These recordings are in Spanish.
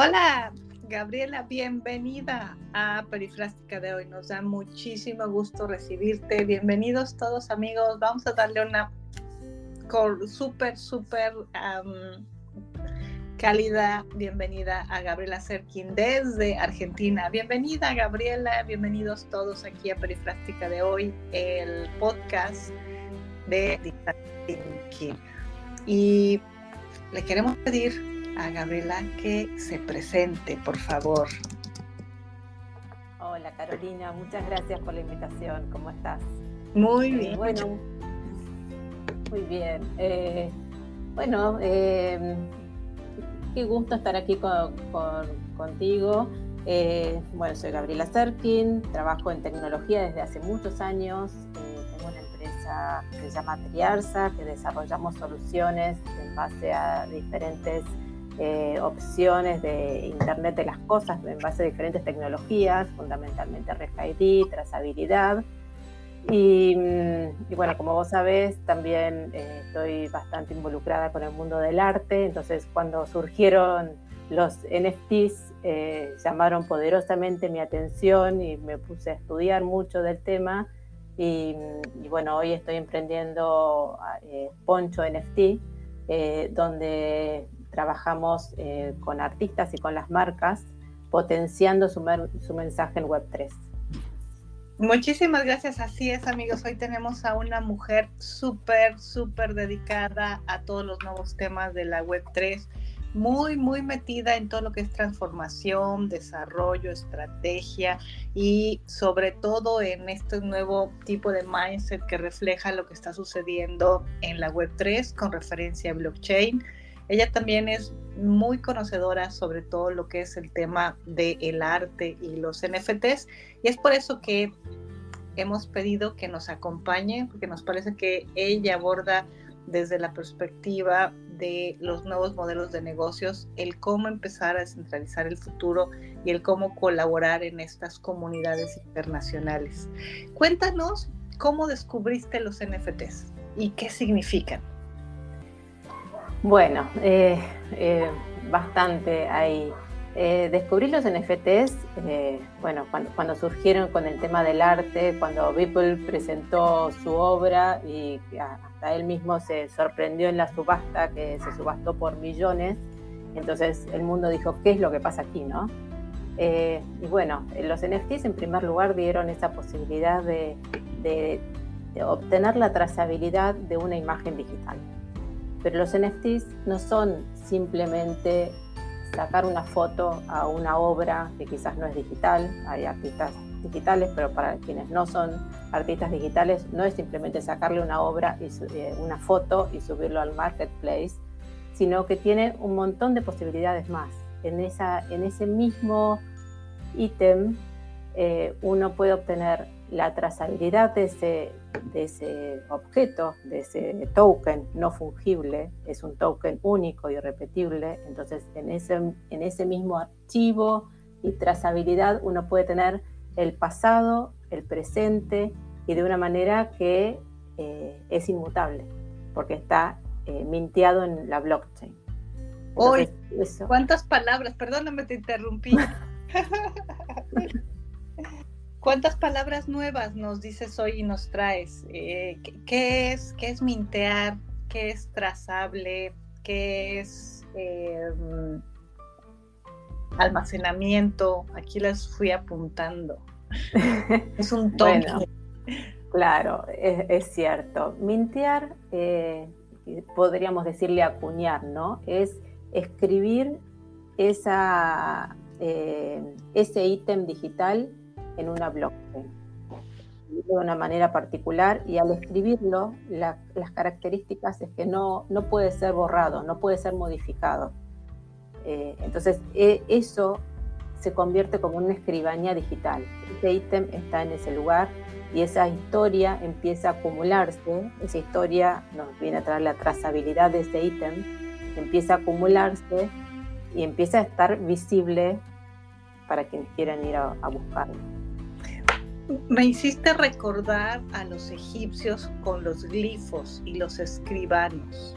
Hola, Gabriela, bienvenida a Perifrástica de hoy. Nos da muchísimo gusto recibirte. Bienvenidos todos amigos. Vamos a darle una súper, súper cálida bienvenida a Gabriela Serkin desde Argentina. Bienvenida Gabriela, bienvenidos todos aquí a Perifrástica de hoy, el podcast de Thinking. Y le queremos pedir a Gabriela que se presente, por favor. Hola Carolina, muchas gracias por la invitación. ¿Cómo estás? Muy bien. bueno, muy bien. Eh, bueno, eh, qué gusto estar aquí con, contigo. Eh, bueno, soy Gabriela Serkin, trabajo en tecnología desde hace muchos años. tengo una empresa que se llama Triarza, que desarrollamos soluciones en base a diferentes eh, opciones de Internet de las Cosas en base a diferentes tecnologías, fundamentalmente RFID, trazabilidad. Y, mm, y, bueno, como vos sabés, también eh, estoy bastante involucrada con el mundo del arte, entonces cuando surgieron los NFTs eh, llamaron poderosamente mi atención y me puse a estudiar mucho del tema. Y, mm, y bueno, hoy estoy emprendiendo Poncho NFT, donde trabajamos eh, con artistas y con las marcas, potenciando su, su mensaje en Web3. Muchísimas gracias, así es amigos. Hoy tenemos a una mujer súper, súper dedicada a todos los nuevos temas de la Web3, muy, muy metida en todo lo que es transformación, desarrollo, estrategia y sobre todo en este nuevo tipo de mindset que refleja lo que está sucediendo en la Web3 con referencia a blockchain ella también es muy conocedora sobre todo lo que es el tema del arte y los NFTs y es por eso que hemos pedido que nos acompañe porque nos parece que ella aborda desde la perspectiva de los nuevos modelos de negocios, el cómo empezar a descentralizar el futuro y el cómo colaborar en estas comunidades internacionales. Cuéntanos cómo descubriste los NFTs y qué significan. Bueno, eh, eh, bastante ahí. Eh, descubrí los NFTs, bueno, cuando, surgieron con el tema del arte, cuando Beeple presentó su obra y hasta él mismo se sorprendió en la subasta, que se subastó por millones, entonces el mundo dijo, ¿qué es lo que pasa aquí, no? y bueno, los NFTs en primer lugar dieron esa posibilidad de obtener la trazabilidad de una imagen digital. Pero los NFTs no son simplemente sacar una foto a una obra que quizás no es digital, hay artistas digitales, pero para quienes no son artistas digitales no es simplemente sacarle una obra y eh, una foto y subirlo al marketplace, sino que tiene un montón de posibilidades más. En, esa, en ese mismo ítem eh, uno puede obtener la trazabilidad de ese, de ese objeto, de ese token no fungible, es un token único y repetible, entonces en ese, en ese mismo archivo y trazabilidad uno puede tener el pasado, el presente y de una manera que eh, es inmutable, porque está eh, minteado en la blockchain. Hoy, ¿cuántas palabras? Perdóname, te interrumpí. ¿Cuántas palabras nuevas nos dices hoy y nos traes? Eh, ¿qué, es, ¿Qué es mintear? ¿Qué es trazable? ¿Qué es em, almacenamiento? Aquí las fui apuntando. es un tono. claro, es, cierto. Mintear, eh, podríamos decirle acuñar, ¿no? Es escribir esa, eh, ese ítem digital en una blockchain de una manera particular y al escribirlo las características es que no, no puede ser borrado, no puede ser modificado. Eh, entonces e, eso se convierte como una escribanía digital. Ese ítem está en ese lugar y esa historia empieza a acumularse, esa historia nos viene a traer la trazabilidad de ese ítem, empieza a acumularse y empieza a estar visible para quienes quieran ir a buscarlo. Me hiciste recordar a los egipcios con los glifos y los escribanos.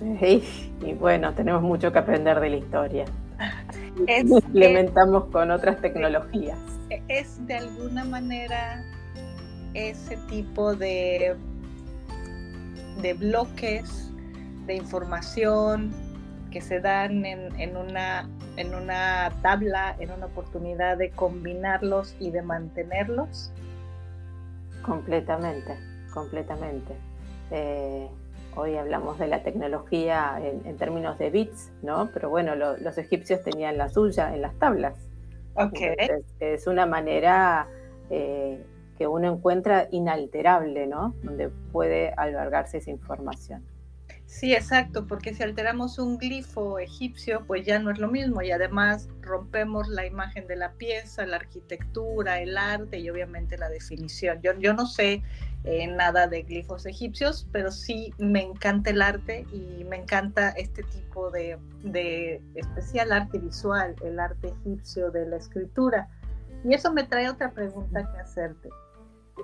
y bueno, tenemos mucho que aprender de la historia. implementamos con otras tecnologías. Es de alguna manera ese tipo de, de bloques de información que se dan en, una, en una tabla, en una oportunidad de combinarlos y de mantenerlos? Completamente, completamente. Eh, hoy hablamos de la tecnología en, términos de bits, ¿no? Pero bueno, los egipcios tenían la suya en las tablas. Okay. es una manera eh, que uno encuentra inalterable, ¿no? Donde puede albergarse esa información. Sí, exacto, porque si alteramos un glifo egipcio, pues ya no es lo mismo y además rompemos la imagen de la pieza, la arquitectura, el arte y obviamente la definición. Yo, yo no sé eh, nada de glifos egipcios, pero sí me encanta el arte y me encanta este tipo de, de especial arte visual, el arte egipcio de la escritura. Y eso me trae otra pregunta que hacerte.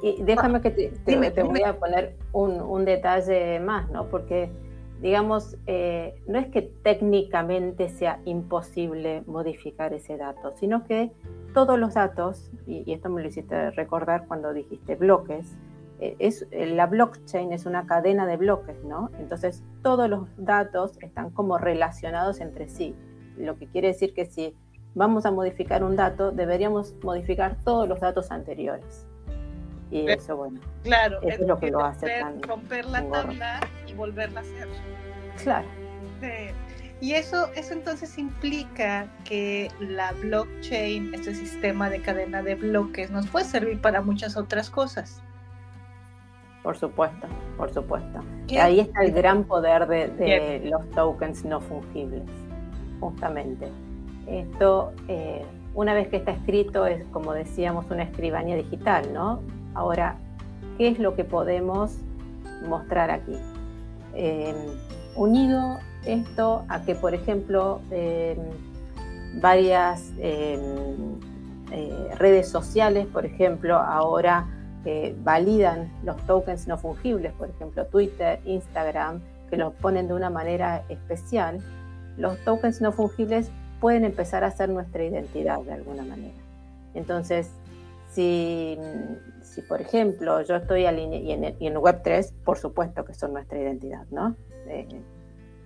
Y déjame que te, te, voy a poner un, un, detalle más, ¿no? Porque digamos, eh, no es que técnicamente sea imposible modificar ese dato, sino que todos los datos, y, esto me lo hiciste recordar cuando dijiste bloques, eh, es, eh, la blockchain es una cadena de bloques, ¿no? Entonces todos los datos están como relacionados entre sí, lo que quiere decir que si vamos a modificar un dato, deberíamos modificar todos los datos anteriores. Y eso, bueno, claro, es, lo que lo hace romper la tabla volverla a hacer. Claro. Y eso, eso entonces implica que la blockchain, este sistema de cadena de bloques, nos puede servir para muchas otras cosas. Por supuesto, por supuesto. Ahí está el gran poder de, los tokens no fungibles, justamente. Esto, eh, una vez que está escrito, es como decíamos, una escribanía digital, ¿no? Ahora, ¿qué es lo que podemos mostrar aquí? Em, unido esto a que, por ejemplo, em, varias eh, redes sociales, por ejemplo, ahora eh, validan los tokens no fungibles, por ejemplo, Twitter, Instagram, que los ponen de una manera especial, los tokens no fungibles pueden empezar a ser nuestra identidad de alguna manera. Entonces, si, si por ejemplo yo estoy alineado, y en, y en Web3 por supuesto que son nuestra identidad, ¿no? Eh,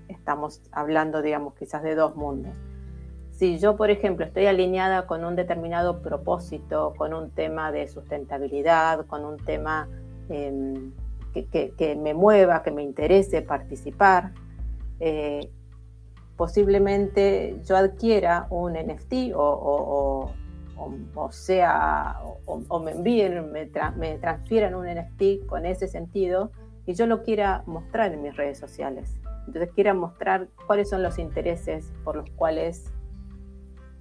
estamos hablando, digamos, quizás de dos mundos. Si yo, por ejemplo, estoy alineada con un determinado propósito, con un tema de sustentabilidad, con un tema em, que, me mueva, que me interese participar, eh, posiblemente yo adquiera un NFT o o, sea, o, me envíen, me, me transfieran un NFT con ese sentido y yo lo quiera mostrar en mis redes sociales. Entonces quiera mostrar cuáles son los intereses por los cuales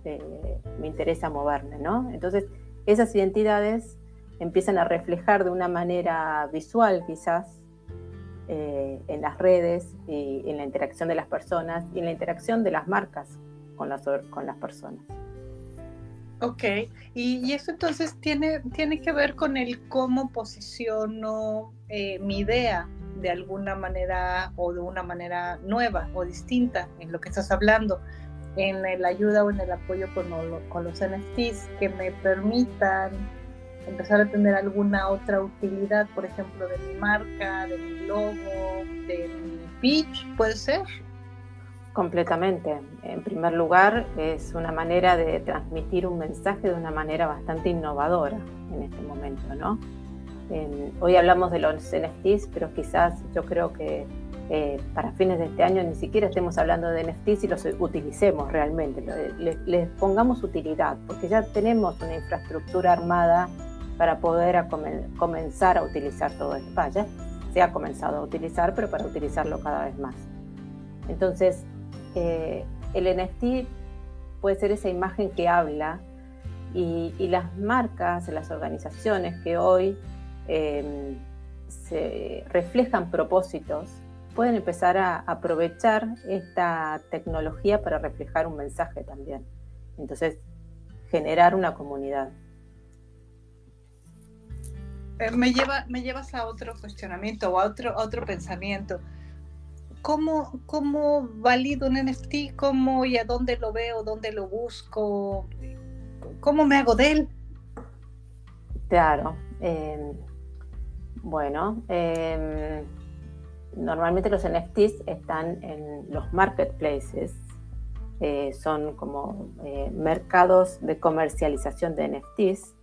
eh, me interesa moverme, ¿no? Entonces esas identidades empiezan a reflejar de una manera visual quizás eh, en las redes y en la interacción de las personas y en la interacción de las marcas con las, con las personas. Ok, y, eso entonces tiene, tiene que ver con el cómo posiciono eh, mi idea de alguna manera o de una manera nueva o distinta en lo que estás hablando, en la ayuda o en el apoyo con, con los NFTs que me permitan empezar a tener alguna otra utilidad, por ejemplo, de mi marca, de mi logo, de mi pitch, puede ser. Completamente. En primer lugar, es una manera de transmitir un mensaje de una manera bastante innovadora en este momento, ¿no? hoy hablamos de los NFTs, pero quizás yo creo que eh, para fines de este año ni siquiera estemos hablando de NFTs y los utilicemos realmente, les, pongamos utilidad, porque ya tenemos una infraestructura armada para poder comenzar a utilizar todo esto. Vaya, se ha comenzado a utilizar, pero para utilizarlo cada vez más. Entonces, el NFT puede ser esa imagen que habla y, las marcas, las organizaciones que hoy em, se reflejan propósitos, pueden empezar a aprovechar esta tecnología para reflejar un mensaje también. Entonces, generar una comunidad. Eh, me, lleva, me llevas a otro cuestionamiento o a otro pensamiento ¿cómo, ¿cómo valido un NFT? ¿Cómo y a dónde lo veo? ¿Dónde lo busco? ¿Cómo me hago de él? Claro. Em, bueno, em, normalmente los NFTs están en los marketplaces, eh, son como eh, mercados de comercialización de NFTs,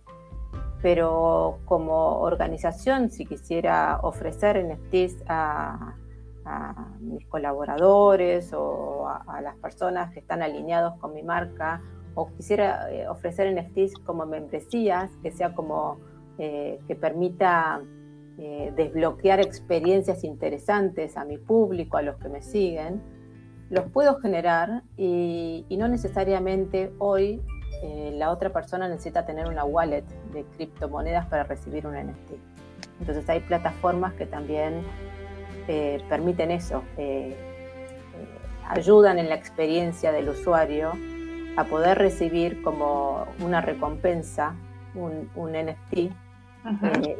pero como organización, si quisiera ofrecer NFTs a, mis colaboradores o a, las personas que están alineados con mi marca, o quisiera eh, ofrecer NFTs como membresías, que sea como que permita desbloquear experiencias interesantes a mi público, a los que me siguen, los puedo generar y, no necesariamente hoy eh, la otra persona necesita tener una wallet de criptomonedas para recibir un NFT. Entonces hay plataformas que también eh, permiten eso, eh, ayudan en la experiencia del usuario a poder recibir como una recompensa un, un NFT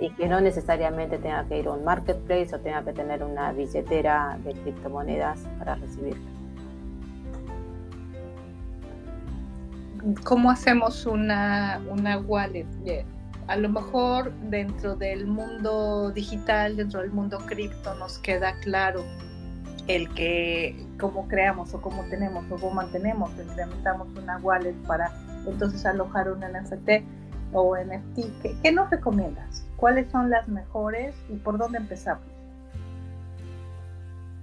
y que no necesariamente tenga que ir a un marketplace o tenga que tener una billetera de criptomonedas para recibirlo. ¿cómo hacemos una, una wallet? A lo mejor dentro del mundo digital, dentro del mundo cripto, nos queda claro el que cómo creamos o cómo tenemos o cómo mantenemos, implementamos una wallet para entonces alojar un NFT o NFT. ¿Qué, ¿Qué, nos recomiendas? ¿Cuáles son las mejores y por dónde empezamos?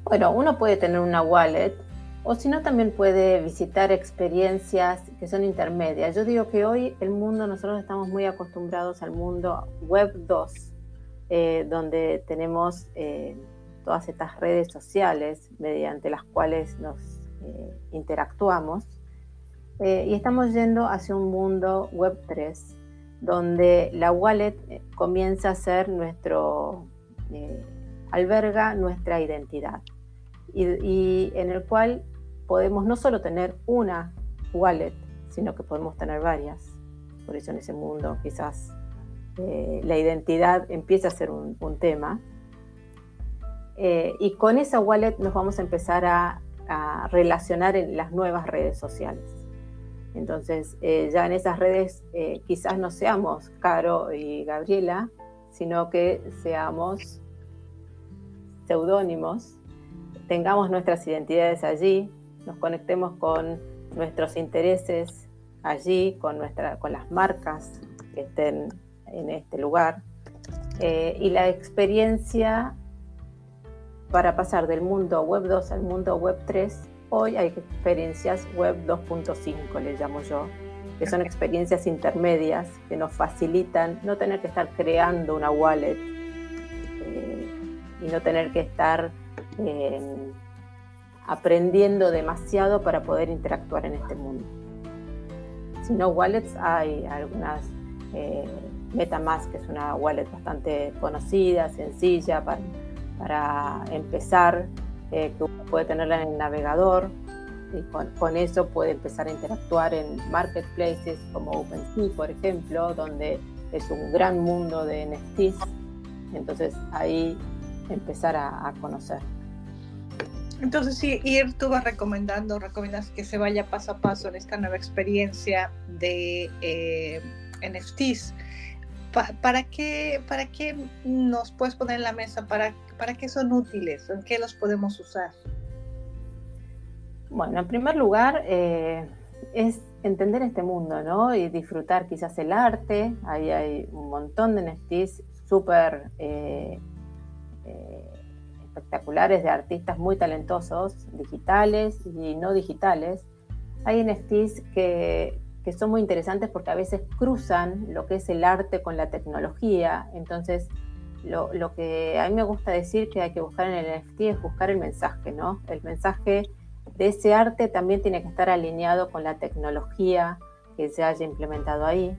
Bueno, uno puede tener una wallet o si no, también puede visitar experiencias que son intermedias. Yo digo que hoy el mundo, nosotros estamos muy acostumbrados al mundo Web 2, eh, donde tenemos eh, todas estas redes sociales mediante las cuales nos eh, interactuamos. y estamos yendo hacia un mundo Web 3, donde la wallet comienza a ser nuestro, alberga nuestra identidad. y, en el cual podemos no solo tener una wallet, sino que podemos tener varias. Por eso en ese mundo quizás eh, la identidad empieza a ser un, tema. Eh, y con esa wallet nos vamos a empezar a, relacionar en las nuevas redes sociales. Entonces, eh, ya en esas redes quizás no seamos Caro y Gabriela, sino que seamos seudónimos, tengamos nuestras identidades allí, nos conectemos con nuestros intereses allí, con, nuestra, con las marcas que estén en este lugar. Eh, y la experiencia para pasar del mundo web 2 al mundo web 3, hoy hay experiencias web 2.5, le llamo yo, que son experiencias intermedias que nos facilitan no tener que estar creando una wallet eh, y no tener que estar aprendiendo demasiado para poder interactuar en este mundo. Si no wallets, hay algunas, eh, MetaMask, que es una wallet bastante conocida, sencilla para, para empezar, eh, que puede tenerla en el navegador y con, eso puede empezar a interactuar en marketplaces como OpenSea, por ejemplo, donde es un gran mundo de NFTs. Entonces ahí empezar a conocer. Entonces, sí, ir tú vas recomendando, recomiendas que se vaya paso a paso en esta nueva experiencia de eh, NFTs. ¿Para, qué, ¿Para qué nos puedes poner en la mesa? ¿Para, ¿Para qué son útiles? ¿En qué los podemos usar? Bueno, en primer lugar, eh, es entender este mundo, ¿no? Y disfrutar quizás el arte. Ahí hay un montón de NFTs súper eh, espectaculares de artistas muy talentosos, digitales y no digitales. Hay NFTs que, que son muy interesantes porque a veces cruzan lo que es el arte con la tecnología. Entonces, lo, lo, que a mí me gusta decir que hay que buscar en el NFT es buscar el mensaje, ¿no? El mensaje de ese arte también tiene que estar alineado con la tecnología que se haya implementado ahí.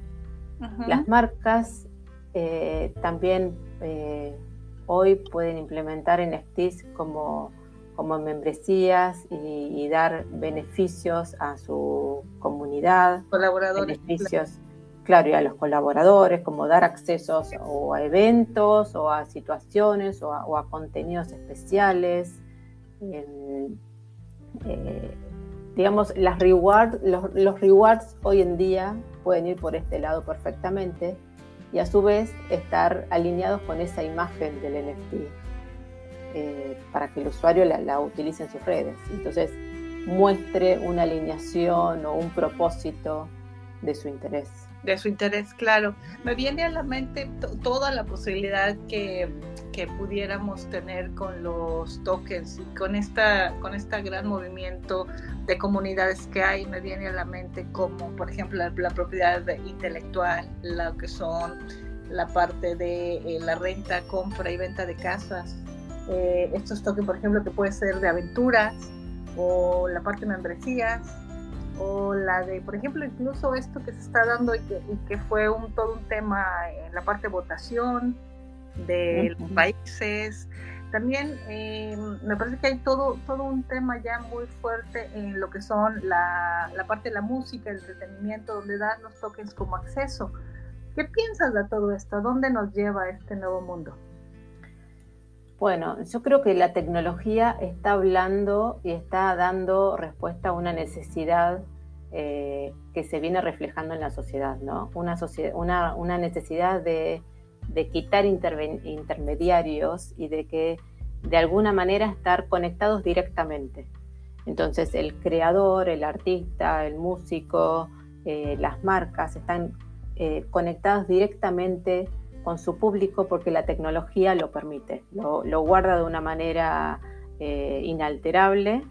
Las marcas eh, también eh, hoy pueden implementar NFTs como, como membresías y, dar beneficios a su comunidad. Colaboradores. Beneficios, claro, y a los colaboradores, como dar accesos o a eventos o a situaciones o a, contenidos especiales. eh, digamos, las reward, los, los, rewards hoy en día pueden ir por este lado perfectamente y a su vez estar alineados con esa imagen del NFT eh, para que el usuario la, la, utilice en sus redes. Entonces, muestre una alineación o un propósito de su interés. De su interés, claro. Me viene a la mente toda la posibilidad que, que, pudiéramos tener con los tokens y con esta, con este gran movimiento de comunidades que hay. Me viene a la mente como, por ejemplo, la, propiedad intelectual, lo que son la parte de eh, la renta, compra y venta de casas. Eh, estos tokens, por ejemplo, que puede ser de aventuras o la parte de membresías o la de, por ejemplo, incluso esto que se está dando y que, fue un, todo un tema en la parte de votación de los países. También eh, me parece que hay todo, todo un tema ya muy fuerte en lo que son la, la parte de la música, el entretenimiento, donde dan los tokens como acceso. ¿Qué piensas de todo esto? ¿A dónde nos lleva este nuevo mundo? Bueno, yo creo que la tecnología está hablando y está dando respuesta a una necesidad eh, que se viene reflejando en la sociedad, ¿no? Una, necesidad de, quitar intermediarios y de que de alguna manera estar conectados directamente. Entonces el creador, el artista, el músico, eh, las marcas están eh, conectados directamente con su público porque la tecnología lo permite, lo, guarda de una manera eh, inalterable,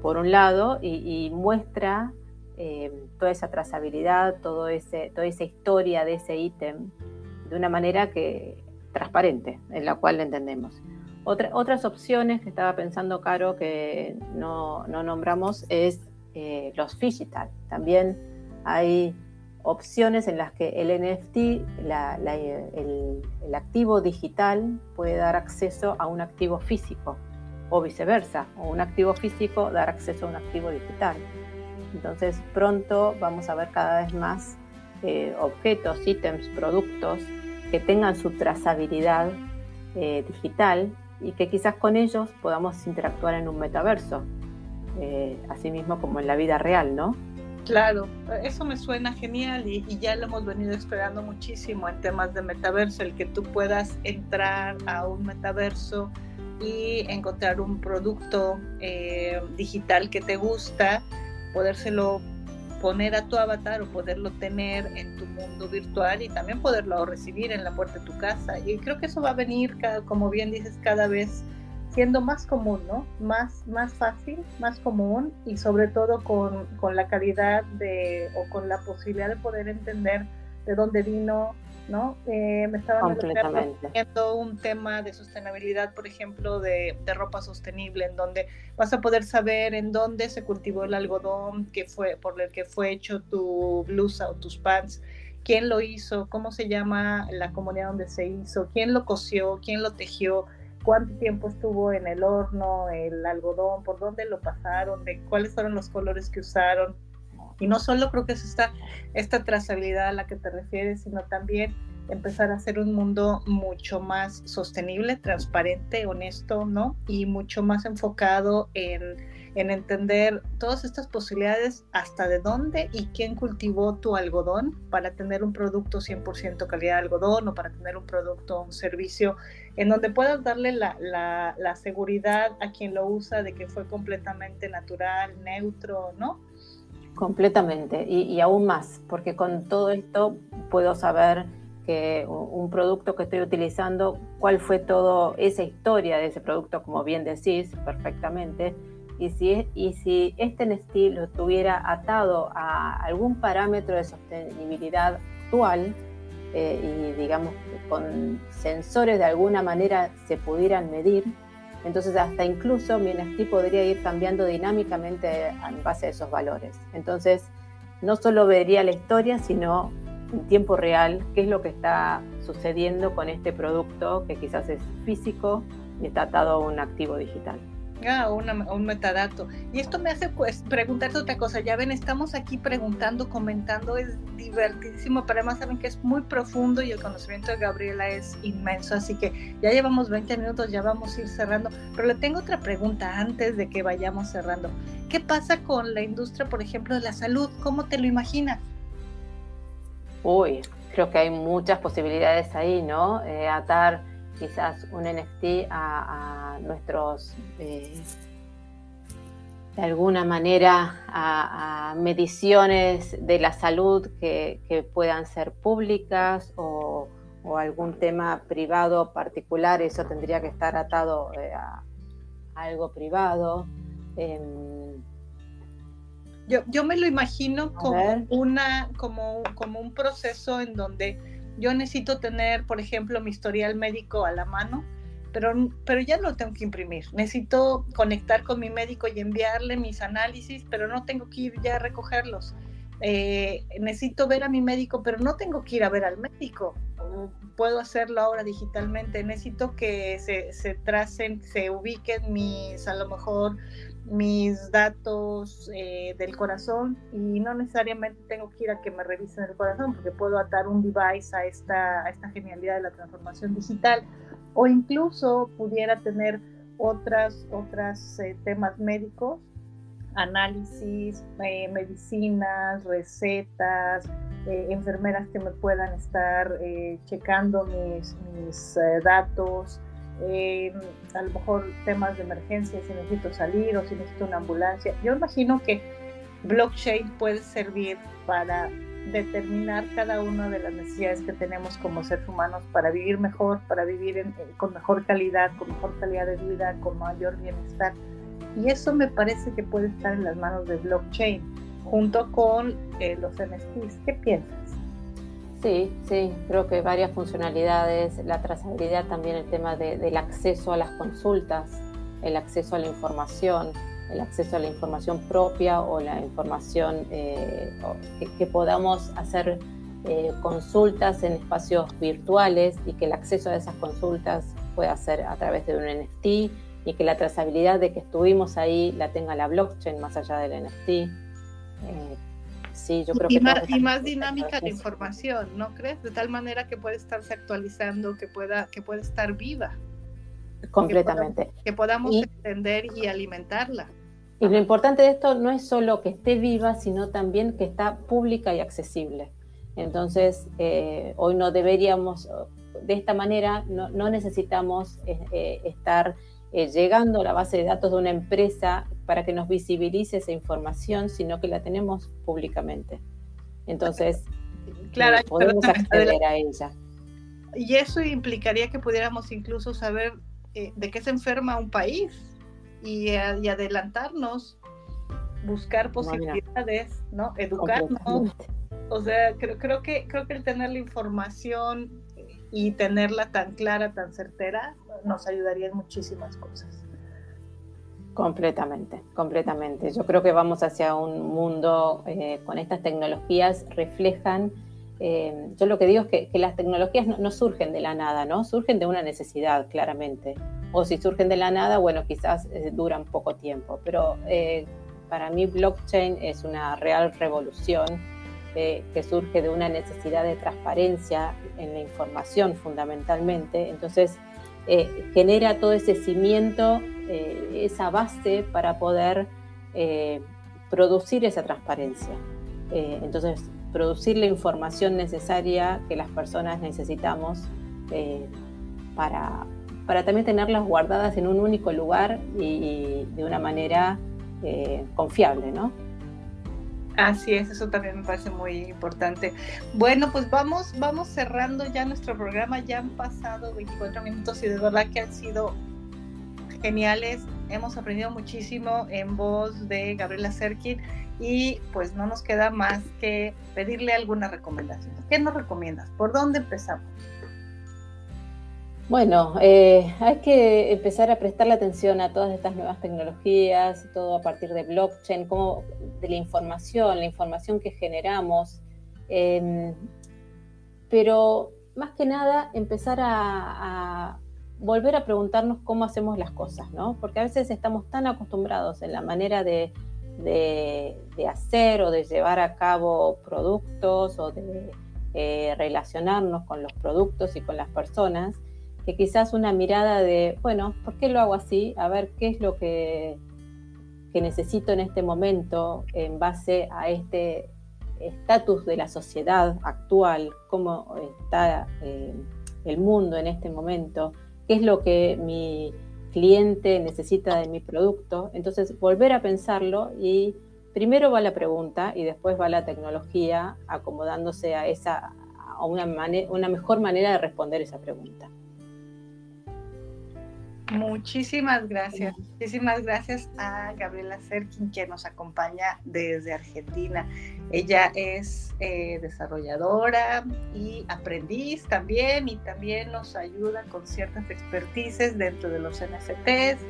por un lado, y, muestra eh, toda esa trazabilidad, todo ese, toda esa historia de ese ítem de una manera que transparente, en la cual lo entendemos. otras opciones que estaba pensando, Caro, que no, nombramos, es eh, los digital. También hay opciones en las que el NFT, el, activo digital, puede dar acceso a un activo físico o viceversa, o un activo físico dar acceso a un activo digital. Entonces pronto vamos a ver cada vez más eh, objetos, ítems, productos que tengan su trazabilidad eh, digital y que quizás con ellos podamos interactuar en un metaverso, eh, así mismo como en la vida real, ¿no? Claro, eso me suena genial y, ya lo hemos venido esperando muchísimo en temas de metaverso, el que tú puedas entrar a un metaverso y encontrar un producto eh, digital que te gusta, podérselo poner a tu avatar o poderlo tener en tu mundo virtual y también poderlo recibir en la puerta de tu casa. Y creo que eso va a venir, como bien dices, cada vez siendo más común, ¿no? Más, más fácil, más común y sobre todo con, con, la calidad de, o con la posibilidad de poder entender de dónde vino, ¿no? Eh, me estaban viendo un tema de sostenibilidad, por ejemplo, de, de, ropa sostenible, en donde vas a poder saber en dónde se cultivó el algodón que fue, por el que fue hecho tu blusa o tus pants, quién lo hizo, cómo se llama la comunidad donde se hizo, quién lo cosió, quién lo tejió cuánto tiempo estuvo en el horno, el algodón, por dónde lo pasaron, de cuáles fueron los colores que usaron. Y no solo creo que es esta, esta trazabilidad a la que te refieres, sino también empezar a hacer un mundo mucho más sostenible, transparente, honesto, ¿no? Y mucho más enfocado en en entender todas estas posibilidades, hasta de dónde y quién cultivó tu algodón para tener un producto 100% calidad de algodón o para tener un producto, un servicio en donde puedas darle la, la, seguridad a quien lo usa de que fue completamente natural, neutro, ¿no? Completamente, y, y aún más, porque con todo esto puedo saber que un producto que estoy utilizando, cuál fue toda esa historia de ese producto, como bien decís perfectamente, y si, este NFT lo tuviera atado a algún parámetro de sostenibilidad actual eh, y digamos con sensores de alguna manera se pudieran medir, entonces hasta incluso mi NFT podría ir cambiando dinámicamente en base a esos valores. Entonces no solo vería la historia, sino en tiempo real qué es lo que está sucediendo con este producto que quizás es físico y está atado a un activo digital. Ah, un metadato. Y esto me hace pues preguntarte otra cosa. Ya ven, estamos aquí preguntando, comentando, es divertidísimo, pero además saben que es muy profundo y el conocimiento de Gabriela es inmenso. Así que ya llevamos 20 minutos, ya vamos a ir cerrando. Pero le tengo otra pregunta antes de que vayamos cerrando. ¿Qué pasa con la industria, por ejemplo, de la salud? ¿Cómo te lo imaginas? Uy, creo que hay muchas posibilidades ahí, ¿no? Eh, atar quizás un NFT a, nuestros, eh, de alguna manera, a, mediciones de la salud que, puedan ser públicas o, algún tema privado particular, eso tendría que estar atado eh, a, algo privado. Em, yo, yo, me lo imagino como, una, como, como un proceso en donde yo necesito tener, por ejemplo, mi historial médico a la mano, pero, pero ya lo tengo que imprimir. Necesito conectar con mi médico y enviarle mis análisis, pero no tengo que ir ya a recogerlos. Eh, necesito ver a mi médico, pero no tengo que ir a ver al médico. Puedo hacerlo ahora digitalmente. Necesito que se, se tracen, se ubiquen mis, a lo mejor, mis datos eh, del corazón y no necesariamente tengo que ir a que me revisen el corazón porque puedo atar un device a esta, esta genialidad de la transformación digital. O incluso pudiera tener otras, otras eh, temas médicos, análisis, eh, medicinas, recetas, enfermeras que me puedan estar checando mis, mis datos, eh, a lo mejor temas de emergencia, si necesito salir o si necesito una ambulancia. Yo imagino que blockchain puede servir para determinar cada una de las necesidades que tenemos como seres humanos para vivir mejor, para vivir eh, con mejor calidad, con mejor calidad de vida, con mayor bienestar. Y eso me parece que puede estar en las manos de blockchain junto con eh, los NFTs. ¿Qué piensas? Sí, sí, creo que varias funcionalidades, la trazabilidad también, el tema del acceso a las consultas, el acceso a la información, el acceso a la información propia o la información eh, que, podamos hacer eh, consultas en espacios virtuales y que el acceso a esas consultas pueda ser a través de un NFT y que la trazabilidad de que estuvimos ahí la tenga la blockchain más allá del NFT. Eh, Sí, yo creo y que más, y más dinámica la información, ¿no crees? De tal manera que puede estarse actualizando, que pueda, que puede estar viva. Completamente. Que podamos, entender y alimentarla. Y lo importante de esto no es solo que esté viva, sino también que está pública y accesible. Entonces, eh, hoy no deberíamos, de esta manera, no, no necesitamos eh, eh, llegando a la base de datos de una empresa para que nos visibilice esa información, sino que la tenemos públicamente. Entonces, claro, eh, podemos acceder a ella. Y eso implicaría que pudiéramos incluso saber eh, de qué se enferma un país y, adelantarnos, buscar posibilidades, ¿no? Educarnos. O sea, creo, creo, que, creo que el tener la información y tenerla tan clara, tan certera, nos ayudaría en muchísimas cosas. Completamente, completamente. Yo creo que vamos hacia un mundo eh, con estas tecnologías, reflejan, eh, yo lo que digo es que, las tecnologías no, surgen de la nada, ¿no? Surgen de una necesidad, claramente. O si surgen de la nada, bueno, quizás eh, duran poco tiempo, pero para mí blockchain es una real revolución que surge de una necesidad de transparencia en la información fundamentalmente. Entonces, genera todo ese cimiento eh, esa base para poder eh, producir esa transparencia. Eh, entonces, producir la información necesaria que las personas necesitamos para, para, también tenerlas guardadas en un único lugar y, de una manera confiable, ¿no? Así es, eso también me parece muy importante. Bueno, pues vamos, vamos cerrando ya nuestro programa. Ya han pasado 24 minutos y de verdad que han sido geniales. Hemos aprendido muchísimo en voz de Gabriela Serkin y pues no nos queda más que pedirle alguna recomendación. ¿Qué nos recomiendas? ¿Por dónde empezamos? Bueno, eh, hay que empezar a prestarle atención a todas estas nuevas tecnologías, todo a partir de blockchain, como de la información, la información que generamos, em, pero más que nada empezar a volver a preguntarnos cómo hacemos las cosas, ¿no? Porque a veces estamos tan acostumbrados en la manera de, hacer o de llevar a cabo productos o de eh, relacionarnos con los productos y con las personas, que quizás una mirada de, bueno, ¿por qué lo hago así? A ver qué es lo que, que necesito en este momento en base a este estatus de la sociedad actual, cómo está eh, el mundo en este momento, qué es lo que mi cliente necesita de mi producto. Entonces, volver a pensarlo y primero va la pregunta y después va la tecnología acomodándose a esa a una, una mejor manera de responder esa pregunta. Muchísimas gracias. Muchísimas gracias a Gabriela Serkin que nos acompaña desde Argentina. Ella es eh, desarrolladora y aprendiz también y también nos ayuda con ciertas expertices dentro de los NFTs,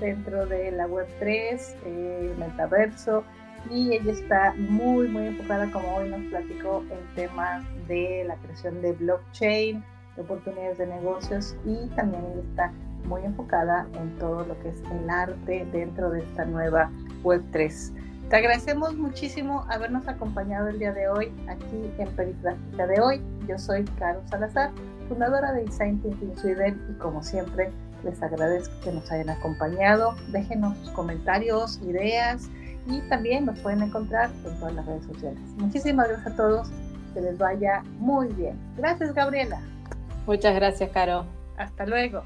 dentro de la Web3, eh, metaverso y ella está muy, muy enfocada, como hoy nos platicó, en temas de la creación de blockchain, de oportunidades de negocios y también está muy enfocada en todo lo que es el arte dentro de esta nueva Web3. Te agradecemos muchísimo habernos acompañado el día de hoy aquí en Perifrágica de hoy. Yo soy Caro Salazar, fundadora de Design Thinking Sweden y como siempre les agradezco que nos hayan acompañado. Déjenos sus comentarios, ideas y también nos pueden encontrar en todas las redes sociales. Muchísimas gracias a todos. Que les vaya muy bien. Gracias, Gabriela. Muchas gracias, Caro. Hasta luego.